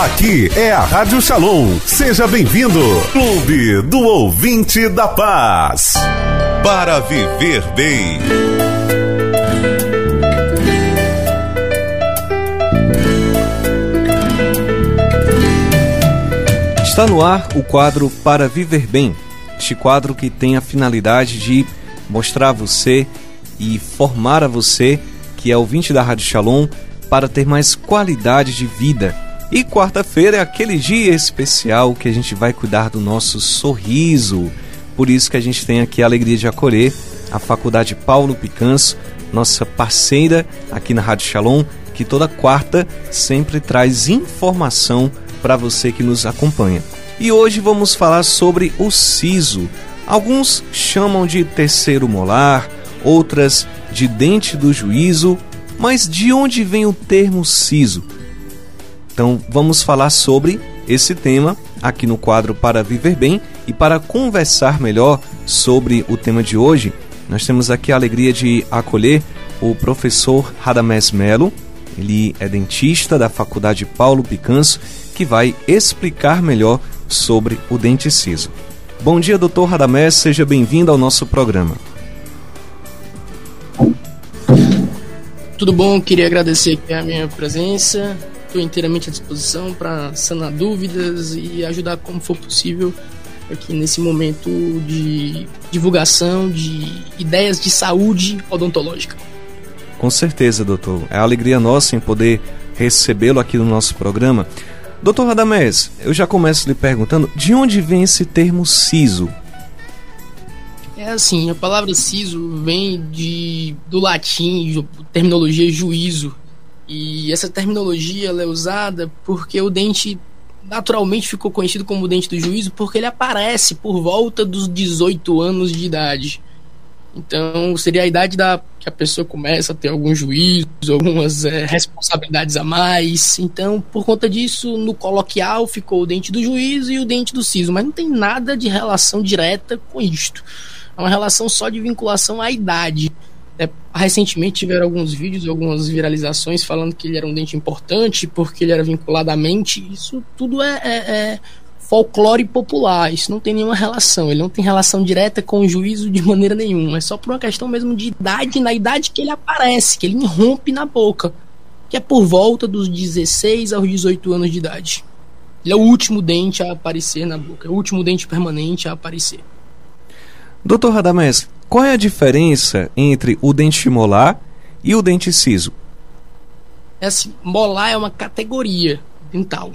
Aqui é a Rádio Shalom. Seja bem-vindo. Clube do Ouvinte da Paz. Para viver bem. Está no ar o quadro Para Viver Bem. Este quadro que tem a finalidade de mostrar a você e formar a você, que é ouvinte da Rádio Shalom, para ter mais qualidade de vida. E quarta-feira é aquele dia especial que a gente vai cuidar do nosso sorriso. Por isso que a gente tem aqui a alegria de acolher a Faculdade Paulo Picanso, nossa parceira aqui na Rádio Shalom, que toda quarta sempre traz informação para você que nos acompanha. E hoje vamos falar sobre o siso. Alguns chamam de terceiro molar, outras de dente do juízo, mas de onde vem o termo siso? Então vamos falar sobre esse tema aqui no quadro Para Viver Bem. E para conversar melhor sobre o tema de hoje, nós temos aqui a alegria de acolher o professor Radamés Melo, ele é dentista da Faculdade Paulo Picanso que vai explicar melhor sobre o dente ciso. Bom dia, doutor Radamés, seja bem-vindo ao nosso programa. Tudo bom, queria agradecer a minha presença, estou inteiramente à disposição para sanar dúvidas e ajudar como for possível aqui nesse momento de divulgação de ideias de saúde odontológica. Com certeza, doutor. É a alegria nossa em poder recebê-lo aqui no nosso programa. Doutor Radamés, eu já começo lhe perguntando de onde vem esse termo siso? É assim, a palavra siso vem de, do latim, terminologia juízo. E essa terminologia é usada porque o dente naturalmente ficou conhecido como o dente do juízo porque ele aparece por volta dos 18 anos de idade. Então, seria a idade da que a pessoa começa a ter algum juízo, algumas é, responsabilidades a mais. Então, por conta disso, no coloquial ficou o dente do juízo e o dente do siso, mas não tem nada de relação direta com isto. É uma relação só de vinculação à idade. É, recentemente tiveram alguns vídeos, algumas viralizações falando que ele era um dente importante porque ele era vinculado à mente. Isso tudo é, é, é folclore popular. Isso não tem nenhuma relação. Ele não tem relação direta com o juízo de maneira nenhuma. É só por uma questão mesmo de idade, na idade que ele aparece, que ele irrompe na boca. Que é por volta dos 16 aos 18 anos de idade. Ele é o último dente a aparecer na boca. É o último dente permanente a aparecer. Doutor Radamés, qual é a diferença entre o dente molar e o dente ciso? Esse molar é uma categoria dental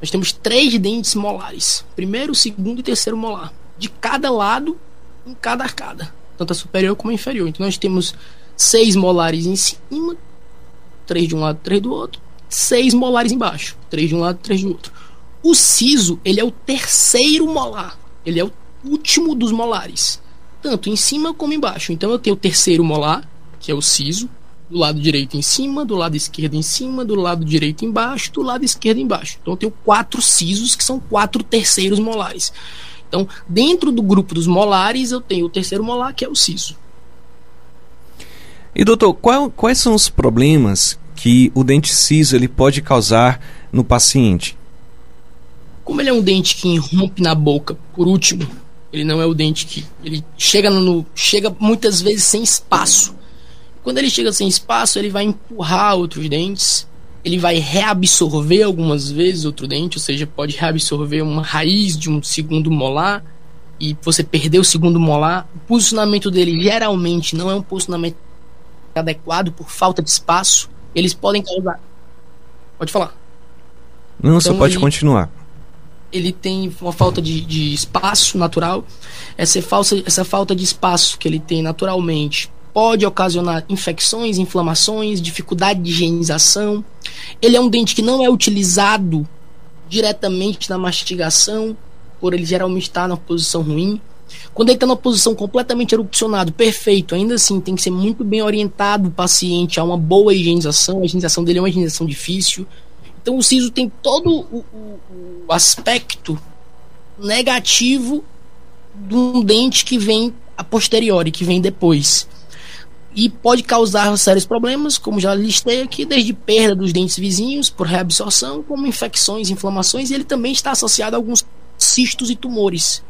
nós temos três dentes molares: primeiro, segundo e terceiro molar, de cada lado, em cada arcada, tanto a superior como a inferior. Então nós temos seis molares em cima, três de um lado, três do outro, seis molares embaixo, três de um lado, três do outro. O siso, ele é o terceiro molar, ele é o último dos molares, tanto em cima como embaixo. Então eu tenho o terceiro molar, que é o siso, do lado direito em cima, do lado esquerdo em cima, do lado direito embaixo, do lado esquerdo embaixo. Então eu tenho quatro sisos que são quatro terceiros molares. Então, dentro do grupo dos molares, eu tenho o terceiro molar, que é o siso. E doutor, qual, quais são os problemas que o dente siso ele pode causar no paciente? Como ele é um dente que irrompe na boca, por último, ele não é o dente que ele chega no chega muitas vezes sem espaço. Quando ele chega sem espaço, ele vai empurrar outros dentes, ele vai reabsorver algumas vezes outro dente, ou seja, pode reabsorver uma raiz de um segundo molar e você perder o segundo molar. O posicionamento dele geralmente não é um posicionamento adequado por falta de espaço. Eles podem causar. Pode falar. Não, então, só pode ele, continuar. Ele tem uma falta de, de espaço natural. Essa, falsa, essa falta de espaço que ele tem naturalmente pode ocasionar infecções, inflamações, dificuldade de higienização. Ele é um dente que não é utilizado diretamente na mastigação, por ele geralmente estar na posição ruim. Quando ele está na posição completamente erupcionado, perfeito, ainda assim tem que ser muito bem orientado o paciente a uma boa higienização. A higienização dele é uma higienização difícil. Então o siso tem todo o, o, o aspecto negativo de um dente que vem a posteriori, que vem depois e pode causar sérios problemas, como já listei aqui, desde perda dos dentes vizinhos por reabsorção, como infecções, inflamações, e ele também está associado a alguns cistos e tumores.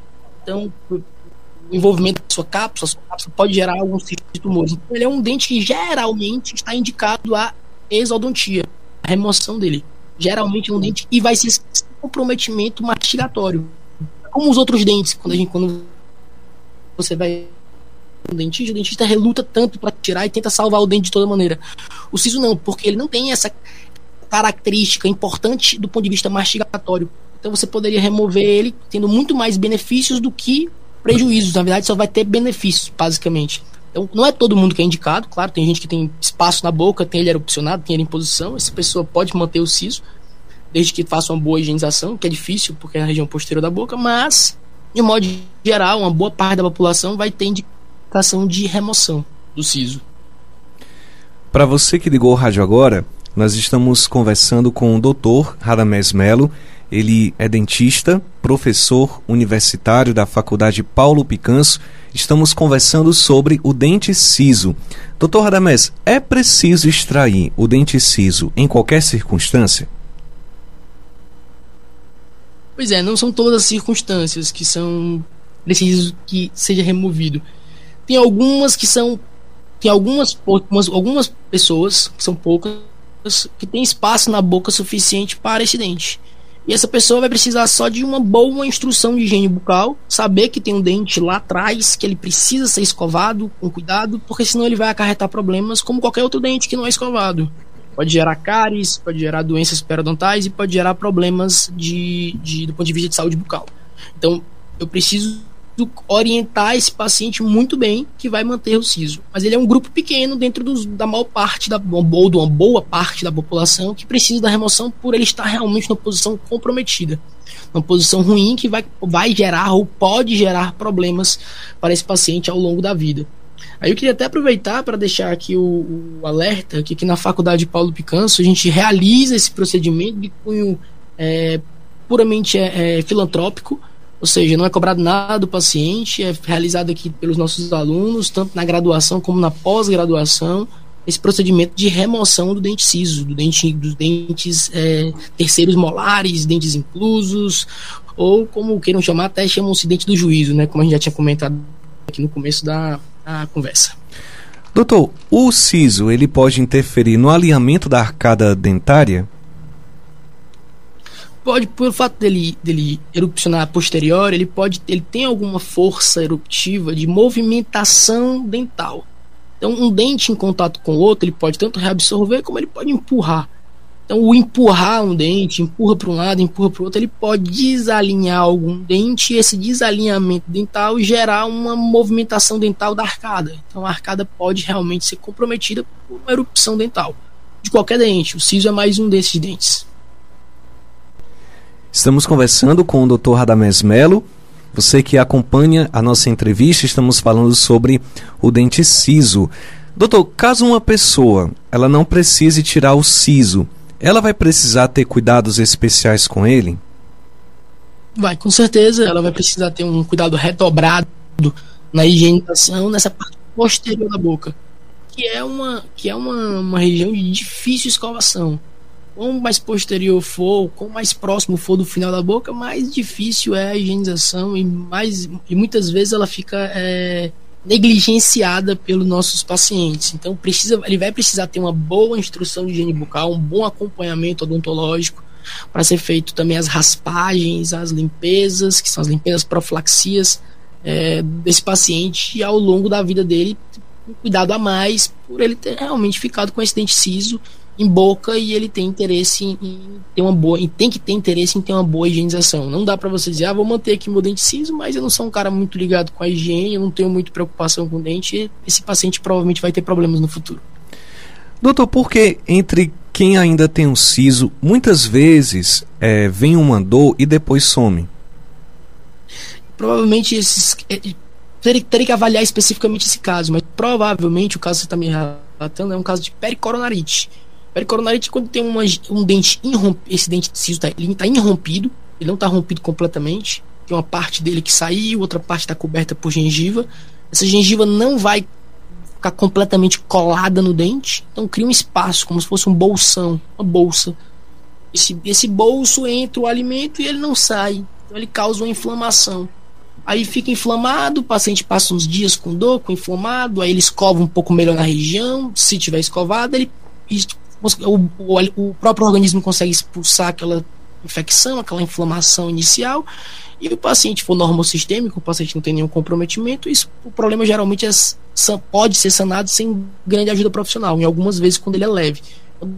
Então, o envolvimento da sua cápsula, sua cápsula pode gerar alguns cistos e tumores. Então, ele é um dente que geralmente está indicado a exodontia, a remoção dele. Geralmente é um dente e vai ser comprometimento mastigatório. Como os outros dentes, quando a gente quando você vai um dentista, o dentista reluta tanto para tirar e tenta salvar o dente de toda maneira. O siso não, porque ele não tem essa característica importante do ponto de vista mastigatório. Então você poderia remover ele tendo muito mais benefícios do que prejuízos. Na verdade, só vai ter benefícios, basicamente. Então, não é todo mundo que é indicado, claro, tem gente que tem espaço na boca, tem ele erupcionado, tem ele em posição, essa pessoa pode manter o siso, desde que faça uma boa higienização, que é difícil porque é na região posterior da boca, mas, de modo geral, uma boa parte da população vai ter indicação de remoção do siso. Para você que ligou o rádio agora, nós estamos conversando com o Dr. Radamés Melo, ele é dentista, professor universitário da Faculdade Paulo Picanso. Estamos conversando sobre o dente siso. Doutor Radamés, é preciso extrair o dente siso em qualquer circunstância? Pois é, não são todas as circunstâncias que são preciso que seja removido. Tem algumas que são tem algumas algumas, algumas pessoas, que são poucas, que têm espaço na boca suficiente para esse dente. E essa pessoa vai precisar só de uma boa instrução de higiene bucal, saber que tem um dente lá atrás, que ele precisa ser escovado com cuidado, porque senão ele vai acarretar problemas como qualquer outro dente que não é escovado. Pode gerar cáries, pode gerar doenças periodontais e pode gerar problemas de, de, do ponto de vista de saúde bucal. Então, eu preciso orientar esse paciente muito bem que vai manter o siso. Mas ele é um grupo pequeno dentro dos, da maior parte da ou de uma boa parte da população que precisa da remoção por ele estar realmente numa posição comprometida. Uma posição ruim que vai, vai gerar ou pode gerar problemas para esse paciente ao longo da vida. Aí eu queria até aproveitar para deixar aqui o, o alerta que aqui na Faculdade Paulo Picanso a gente realiza esse procedimento de cunho é, puramente é, é, filantrópico ou seja, não é cobrado nada do paciente, é realizado aqui pelos nossos alunos, tanto na graduação como na pós-graduação, esse procedimento de remoção do dente ciso, do dente, dos dentes é, terceiros molares, dentes inclusos, ou como queiram chamar, até chamam-se dente do juízo, né? Como a gente já tinha comentado aqui no começo da, da conversa. Doutor, o siso ele pode interferir no alinhamento da arcada dentária? Pode, pelo fato dele, dele erupcionar posterior, ele pode ele tem alguma força eruptiva de movimentação dental. Então, um dente em contato com o outro, ele pode tanto reabsorver como ele pode empurrar. Então, o empurrar um dente, empurra para um lado, empurra para o outro, ele pode desalinhar algum dente e esse desalinhamento dental gerar uma movimentação dental da arcada. Então, a arcada pode realmente ser comprometida por uma erupção dental de qualquer dente. O siso é mais um desses dentes. Estamos conversando com o Dr. Radamés Melo. Você que acompanha a nossa entrevista, estamos falando sobre o dente siso. Doutor, caso uma pessoa ela não precise tirar o siso, ela vai precisar ter cuidados especiais com ele? Vai, com certeza. Ela vai precisar ter um cuidado redobrado na higienização nessa parte posterior da boca, que é uma, que é uma, uma região de difícil escovação quanto mais posterior for, quanto mais próximo for do final da boca, mais difícil é a higienização e mais e muitas vezes ela fica é, negligenciada pelos nossos pacientes. Então precisa, ele vai precisar ter uma boa instrução de higiene bucal, um bom acompanhamento odontológico para ser feito também as raspagens, as limpezas, que são as limpezas profilaxias é, desse paciente e ao longo da vida dele um cuidado a mais por ele ter realmente ficado com esse dente ciso em boca e ele tem interesse em, ter uma boa, e tem que ter interesse em ter uma boa higienização. Não dá para você dizer, ah, vou manter aqui meu dente ciso, mas eu não sou um cara muito ligado com a higiene, eu não tenho muita preocupação com o dente, esse paciente provavelmente vai ter problemas no futuro. Doutor, porque entre quem ainda tem um siso, muitas vezes é, vem uma dor e depois some? Provavelmente esses. É, teria, teria que avaliar especificamente esse caso, mas provavelmente o caso que você está me relatando é um caso de pericoronarite Pericoronarite quando tem uma, um dente irrompido, esse dente de siso tá, está irrompido, ele não está rompido completamente. Tem uma parte dele que saiu, outra parte está coberta por gengiva. Essa gengiva não vai ficar completamente colada no dente. Então cria um espaço, como se fosse um bolsão, uma bolsa. Esse, esse bolso entra o alimento e ele não sai. Então ele causa uma inflamação. Aí fica inflamado, o paciente passa uns dias com dor, com inflamado, aí ele escova um pouco melhor na região. Se tiver escovado, ele o, o, o próprio organismo consegue expulsar aquela infecção, aquela inflamação inicial, e o paciente for normosistêmico, o paciente não tem nenhum comprometimento, isso, o problema geralmente é, pode ser sanado sem grande ajuda profissional, em algumas vezes quando ele é leve. Quando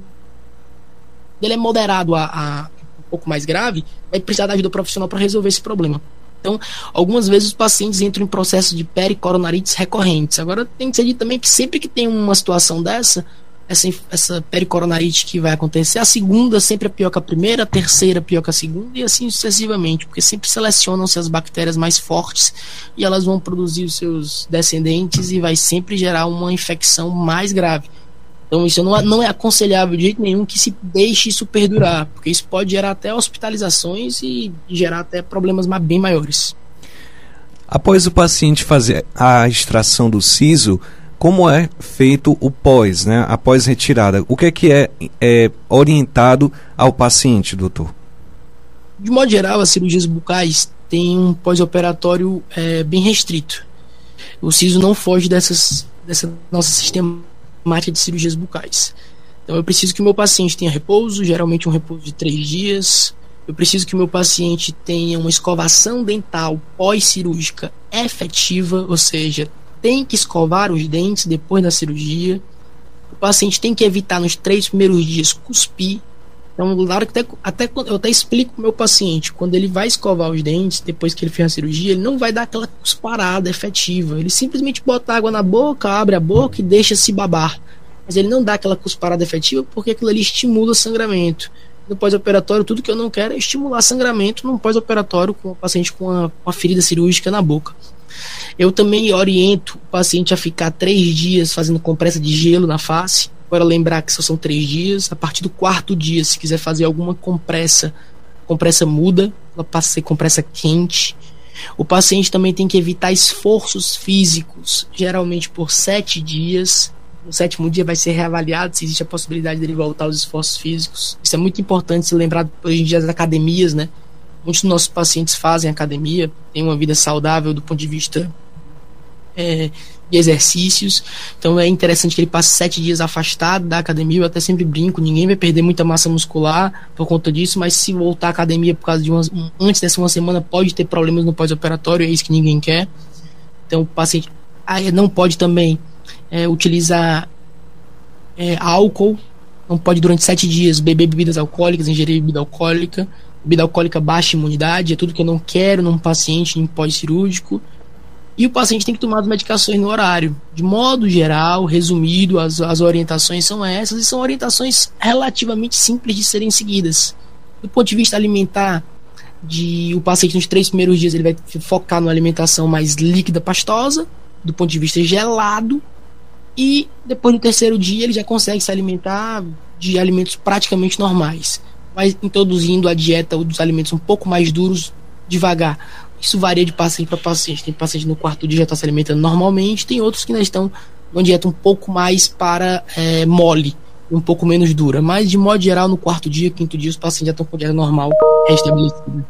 ele é moderado a, a um pouco mais grave, vai precisar da ajuda profissional para resolver esse problema. Então, algumas vezes os pacientes entram em processo de pericoronarites recorrentes. Agora, tem que ser dito também que sempre que tem uma situação dessa, essa, essa pericoronarite que vai acontecer. A segunda sempre é pior que a primeira, a terceira é pior que a segunda, e assim sucessivamente, porque sempre selecionam-se as bactérias mais fortes e elas vão produzir os seus descendentes e vai sempre gerar uma infecção mais grave. Então, isso não é, não é aconselhável de jeito nenhum que se deixe isso perdurar, porque isso pode gerar até hospitalizações e gerar até problemas bem maiores. Após o paciente fazer a extração do siso, como é feito o pós, né? Após retirada. O que é que é, é orientado ao paciente, doutor? De modo geral, as cirurgias bucais têm um pós-operatório é, bem restrito. O siso não foge dessas, dessa nossa sistemática de cirurgias bucais. Então, eu preciso que o meu paciente tenha repouso, geralmente um repouso de três dias. Eu preciso que o meu paciente tenha uma escovação dental pós-cirúrgica efetiva, ou seja, tem que escovar os dentes depois da cirurgia. O paciente tem que evitar nos três primeiros dias cuspir. Então, hora que até, até eu até explico pro meu paciente, quando ele vai escovar os dentes, depois que ele fez a cirurgia, ele não vai dar aquela cusparada efetiva. Ele simplesmente bota água na boca, abre a boca e deixa se babar. Mas ele não dá aquela cusparada efetiva porque aquilo ali estimula o sangramento. No pós-operatório, tudo que eu não quero é estimular sangramento no pós-operatório com o paciente com uma, uma ferida cirúrgica na boca. Eu também oriento o paciente a ficar três dias fazendo compressa de gelo na face. Agora lembrar que só são três dias. A partir do quarto dia, se quiser fazer alguma compressa, compressa muda, ela passa a ser compressa quente. O paciente também tem que evitar esforços físicos, geralmente por sete dias. No sétimo dia vai ser reavaliado se existe a possibilidade dele voltar aos esforços físicos. Isso é muito importante se lembrar hoje em dia das academias, né? Muitos dos nossos pacientes fazem academia, têm uma vida saudável do ponto de vista é, de exercícios. Então é interessante que ele passe sete dias afastado da academia. Eu até sempre brinco, ninguém vai perder muita massa muscular por conta disso, mas se voltar à academia por causa de uma, antes dessa uma semana pode ter problemas no pós-operatório, é isso que ninguém quer. Então o paciente não pode também é, utilizar é, álcool, não pode durante sete dias beber bebidas alcoólicas, ingerir bebida alcoólica bebida alcoólica baixa imunidade, é tudo que eu não quero num paciente em pós-cirúrgico. E o paciente tem que tomar as medicações no horário. De modo geral, resumido, as, as orientações são essas e são orientações relativamente simples de serem seguidas. Do ponto de vista alimentar, de o paciente nos três primeiros dias ele vai focar numa alimentação mais líquida, pastosa, do ponto de vista gelado, e depois no terceiro dia ele já consegue se alimentar de alimentos praticamente normais mas introduzindo a dieta dos alimentos um pouco mais duros devagar. Isso varia de paciente para paciente. Tem paciente no quarto dia já está se alimentando normalmente, tem outros que ainda estão numa dieta um pouco mais para é, mole, um pouco menos dura. Mas de modo geral, no quarto dia, quinto dia, os pacientes já estão com dieta normal restabelecida.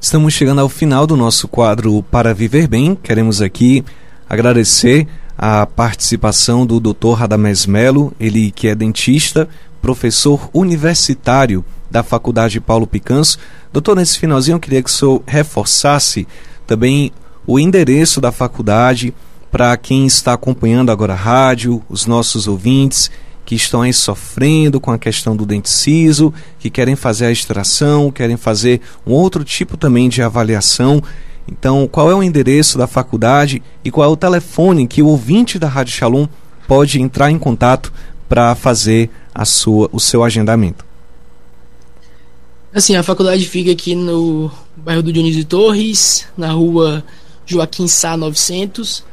Estamos chegando ao final do nosso quadro Para Viver Bem. Queremos aqui agradecer a participação do Dr. Radamés Melo, ele que é dentista, professor universitário da Faculdade Paulo Picanso. Doutor, nesse finalzinho eu queria que o senhor reforçasse também o endereço da faculdade para quem está acompanhando agora a rádio, os nossos ouvintes que estão aí sofrendo com a questão do dente ciso, que querem fazer a extração, querem fazer um outro tipo também de avaliação. Então, qual é o endereço da faculdade e qual é o telefone que o ouvinte da Rádio Shalom pode entrar em contato para fazer a sua, o seu agendamento? Assim, a faculdade fica aqui no bairro do Dionísio Torres, na rua Joaquim Sá 900.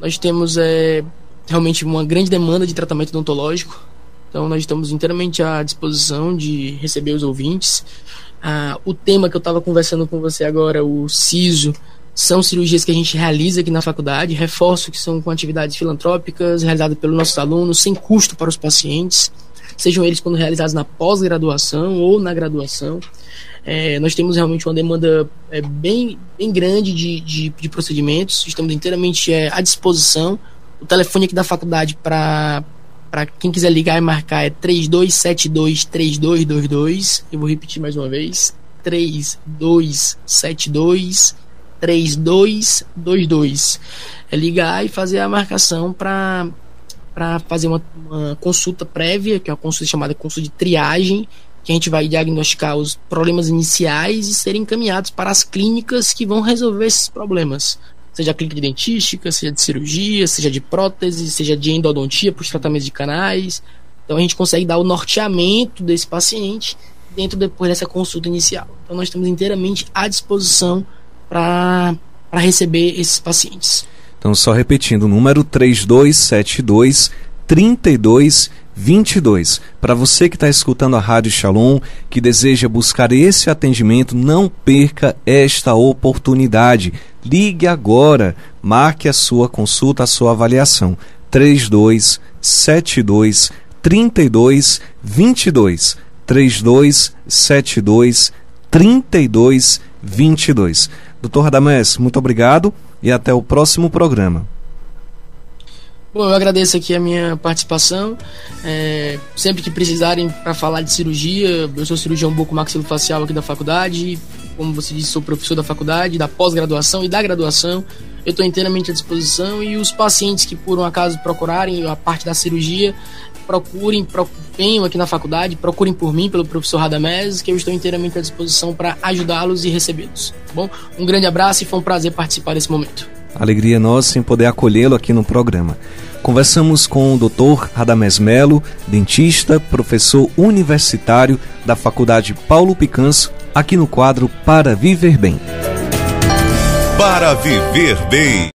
Nós temos é, realmente uma grande demanda de tratamento odontológico, então nós estamos inteiramente à disposição de receber os ouvintes. Ah, o tema que eu estava conversando com você agora, o SISO, são cirurgias que a gente realiza aqui na faculdade, reforço que são com atividades filantrópicas realizadas pelos nossos alunos, sem custo para os pacientes, sejam eles quando realizados na pós-graduação ou na graduação. É, nós temos realmente uma demanda é, bem, bem grande de, de, de procedimentos, estamos inteiramente é, à disposição. O telefone aqui da faculdade para para quem quiser ligar e marcar é 3272 3222. Eu vou repetir mais uma vez. 3272 3222. É ligar e fazer a marcação para para fazer uma, uma, consulta prévia, que é uma consulta chamada consulta de triagem, que a gente vai diagnosticar os problemas iniciais e serem encaminhados para as clínicas que vão resolver esses problemas. Seja clínica de dentística, seja de cirurgia, seja de prótese, seja de endodontia para os tratamentos de canais. Então a gente consegue dar o norteamento desse paciente dentro depois dessa consulta inicial. Então nós estamos inteiramente à disposição para receber esses pacientes. Então, só repetindo, o número 3272 3222. Para você que está escutando a Rádio Shalom, que deseja buscar esse atendimento, não perca esta oportunidade. Ligue agora, marque a sua consulta, a sua avaliação. 3272 3222. 3272 3222. Doutor Radamés, muito obrigado e até o próximo programa. Bom, eu agradeço aqui a minha participação. É, sempre que precisarem para falar de cirurgia, eu sou cirurgião bucomaxilofacial aqui da faculdade. Como você disse, sou professor da faculdade, da pós-graduação e da graduação. Eu estou inteiramente à disposição e os pacientes que por um acaso procurarem a parte da cirurgia, procurem, venham aqui na faculdade, procurem por mim, pelo professor Radamés, que eu estou inteiramente à disposição para ajudá-los e recebê-los. Tá bom? Um grande abraço e foi um prazer participar desse momento. Alegria nossa em poder acolhê-lo aqui no programa. Conversamos com o Dr. Radamés Melo, dentista, professor universitário da Faculdade Paulo Picanso, aqui no quadro Para Viver Bem. Para Viver Bem.